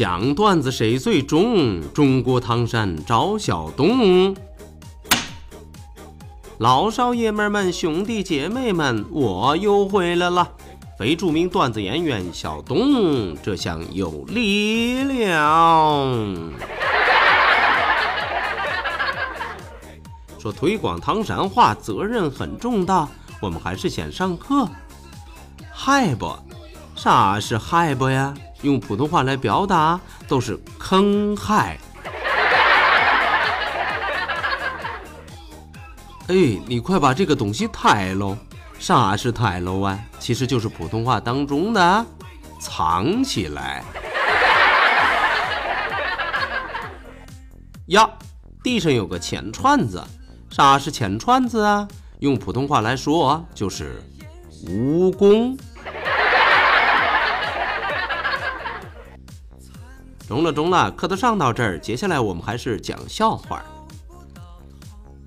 讲段子谁最中？中国唐山赵小东。老少爷们们、兄弟姐妹们，我又回来了。非著名段子演员小东，这下有力量。说推广唐山话责任很重大，我们还是先上课。嗨不？啥是嗨不呀？用普通话来表达都是坑害。哎，你快把这个东西抬喽！啥是抬喽啊？其实就是普通话当中的藏起来。呀，地上有个钱串子，啥是钱串子啊？用普通话来说就是蜈蚣。中了中了，课都上到这儿，接下来我们还是讲笑话。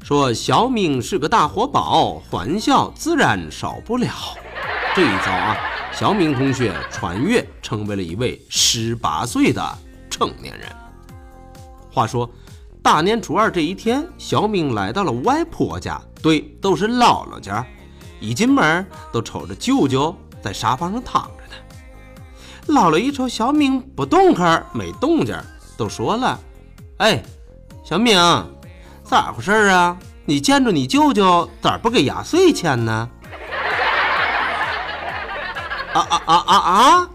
说小明是个大活宝，欢笑自然少不了。这一遭啊，小明同学穿越成为了一位十八岁的成年人。话说大年初二这一天，小明来到了外婆家，对，都是姥姥家。一进门都瞅着舅舅在沙发上躺着。姥姥一瞅小明不动弹，没动静，都说了：“哎，小明，咋回事啊？你见着你舅舅咋不给压岁钱呢？”啊啊啊啊啊！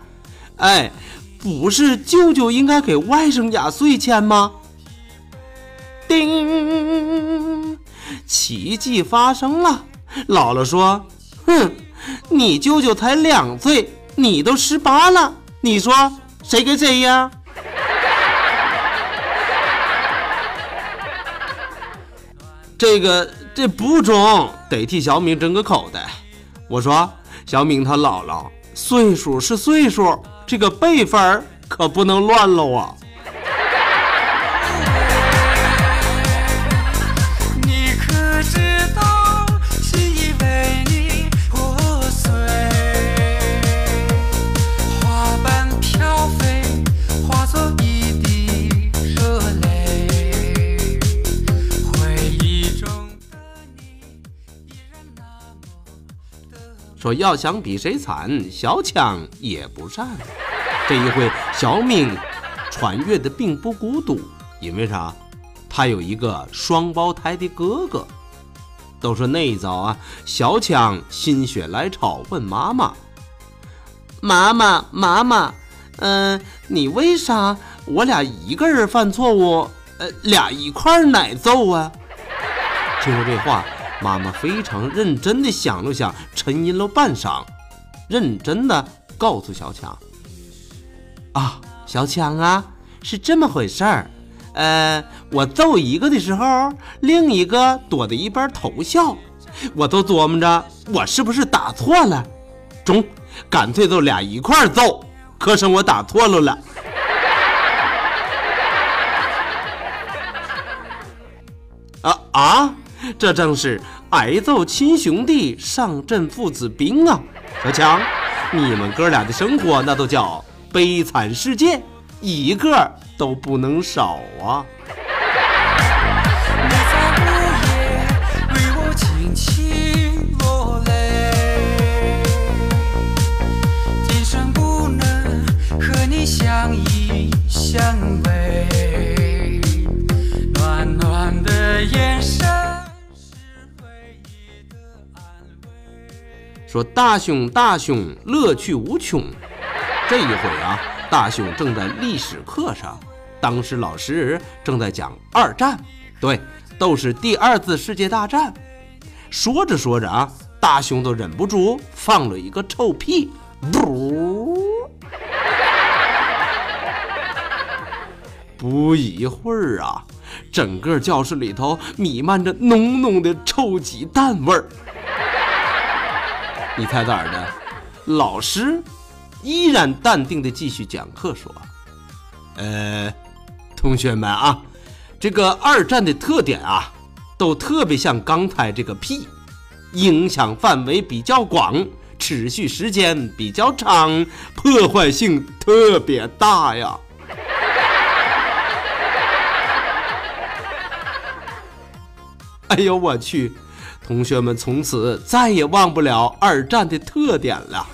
哎，不是舅舅应该给外甥压岁钱吗？叮，奇迹发生了！姥姥说：“哼，你舅舅才两岁。”你都十八了，你说谁跟谁呀？这个这不中，得替小敏争个口袋。我说小敏她姥姥岁数是岁数，这个辈分可不能乱了啊。说要想比谁惨，小强也不善。这一回，小明穿越的并不孤独，因为啥？他有一个双胞胎的哥哥。都说那一早啊，小强心血来潮问妈妈：“妈妈，妈妈，嗯，你为啥我俩一个人犯错误，呃，俩一块挨揍啊？”听说这话。妈妈非常认真地想了想，沉吟了半晌，认真地告诉小强：“啊，小强啊，是这么回事儿。呃，我揍一个的时候，另一个躲在一边偷笑，我都琢磨着我是不是打错了。中，干脆就俩一块揍，可省我打错了了。啊 啊！”这正是挨揍亲兄弟，上阵父子兵啊！小强，你们哥俩的生活那都叫悲惨世界，一个都不能少啊！说大熊大熊乐趣无穷，这一回啊，大熊正在历史课上，当时老师正在讲二战，对，都是第二次世界大战。说着说着啊，大熊都忍不住放了一个臭屁，噗！不一会儿啊，整个教室里头弥漫着浓浓的臭鸡蛋味儿。你猜咋的？老师依然淡定的继续讲课说：“呃，同学们啊，这个二战的特点啊，都特别像刚才这个屁，影响范围比较广，持续时间比较长，破坏性特别大呀。”哎呦我去！同学们从此再也忘不了二战的特点了。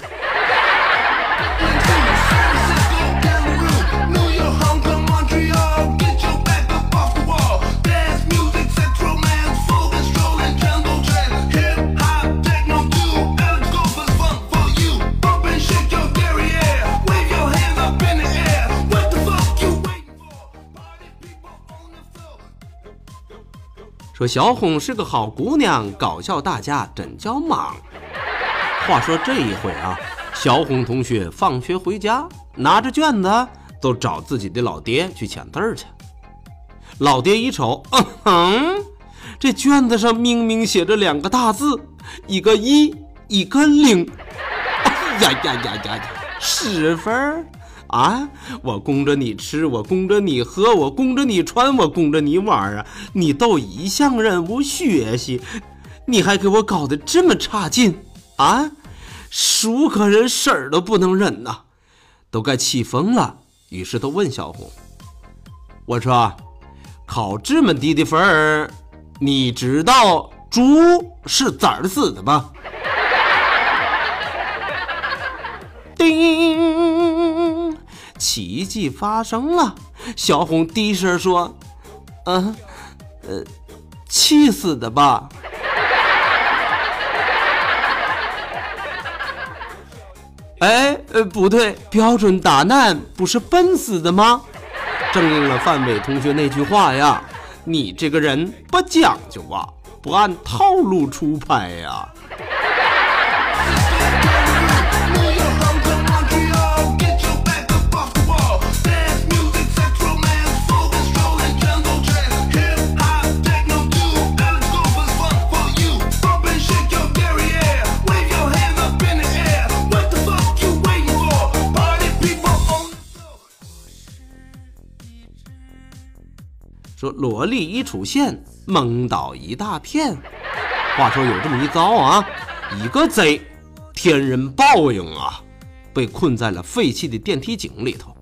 说小红是个好姑娘，搞笑大家真叫忙。话说这一回啊，小红同学放学回家，拿着卷子都找自己的老爹去签字去。老爹一瞅，嗯哼，这卷子上明明写着两个大字，一个一，一个零。哎呀呀呀呀呀，十分儿！啊！我供着你吃，我供着你喝，我供着你穿，我供着你玩啊！你都一项任务学习，你还给我搞得这么差劲啊！叔可人，事儿都不能忍呐，都该气疯了。于是都问小红：“我说，考这么低的分儿，你知道猪是咋死的吗？” 叮！奇迹发生了，小红低声说：“嗯，呃，气死的吧？”哎，呃，不对，标准答案不是笨死的吗？正应了范伟同学那句话呀：“你这个人不讲究啊，不按套路出牌呀。”说萝莉一出现，蒙倒一大片。话说有这么一遭啊，一个贼，天人报应啊，被困在了废弃的电梯井里头，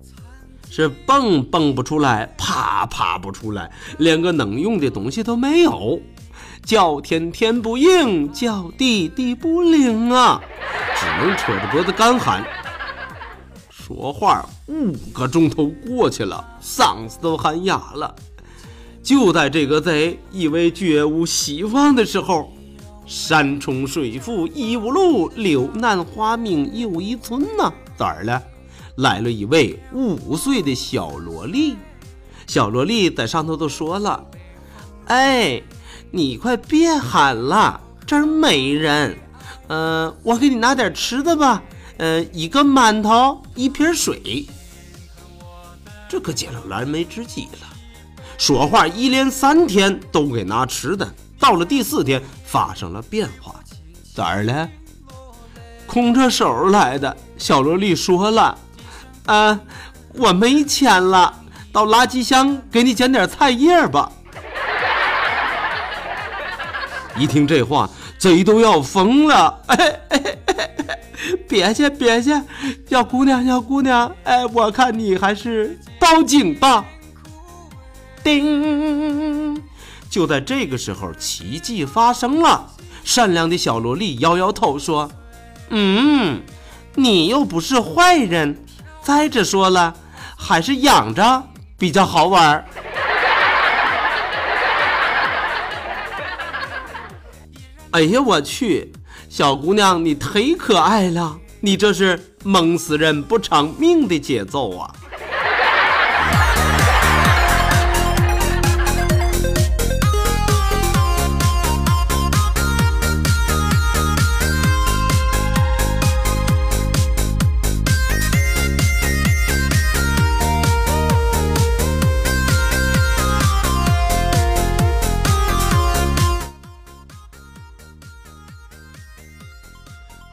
是蹦蹦不出来，爬爬不出来，连个能用的东西都没有，叫天天不应，叫地地不灵啊，只能扯着脖子干喊。说话五个钟头过去了，嗓子都喊哑了。就在这个贼以为绝无希望的时候，山重水复疑无路，柳暗花明又一村呐！咋儿了？来了一位五岁的小萝莉，小萝莉在上头都说了：“哎，你快别喊了，这儿没人。嗯，我给你拿点吃的吧。嗯，一个馒头，一瓶水。”这可解了燃眉之急了。说话一连三天都给拿吃的，到了第四天发生了变化，咋儿了？空着手来的。小萝莉说了：“啊，我没钱了，到垃圾箱给你捡点菜叶吧。”一听这话，贼都要疯了。哎哎哎，别去别去，小姑娘小姑娘，哎，我看你还是报警吧。叮！就在这个时候，奇迹发生了。善良的小萝莉摇摇头说：“嗯，你又不是坏人。再者说了，还是养着比较好玩。” 哎呀，我去！小姑娘，你忒可爱了，你这是蒙死人不偿命的节奏啊！